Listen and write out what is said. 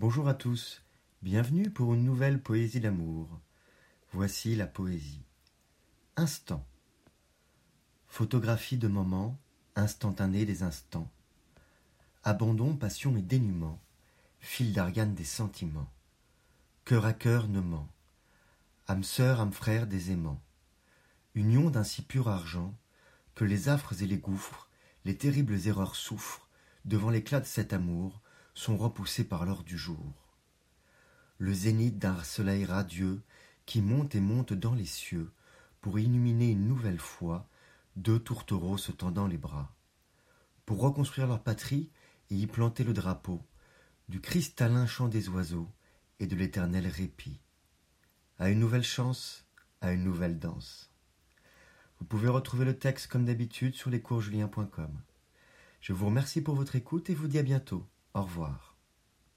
Bonjour à tous, bienvenue pour une nouvelle poésie d'amour. Voici la poésie. Instant. Photographie de moments, instantané des instants. Abandon, passion et dénuement, fil d'argane des sentiments. Cœur à cœur ne ment, âme sœur, âme frère des aimants. Union d'un si pur argent, que les affres et les gouffres, les terribles erreurs souffrent, devant l'éclat de cet amour, sont repoussés par l'or du jour. Le zénith d'un soleil radieux qui monte et monte dans les cieux pour illuminer une nouvelle fois deux tourtereaux se tendant les bras, pour reconstruire leur patrie et y planter le drapeau du cristallin chant des oiseaux et de l'éternel répit. À une nouvelle chance, à une nouvelle danse. Vous pouvez retrouver le texte comme d'habitude sur lescoursjulien.com. Je vous remercie pour votre écoute et vous dis à bientôt. Au revoir.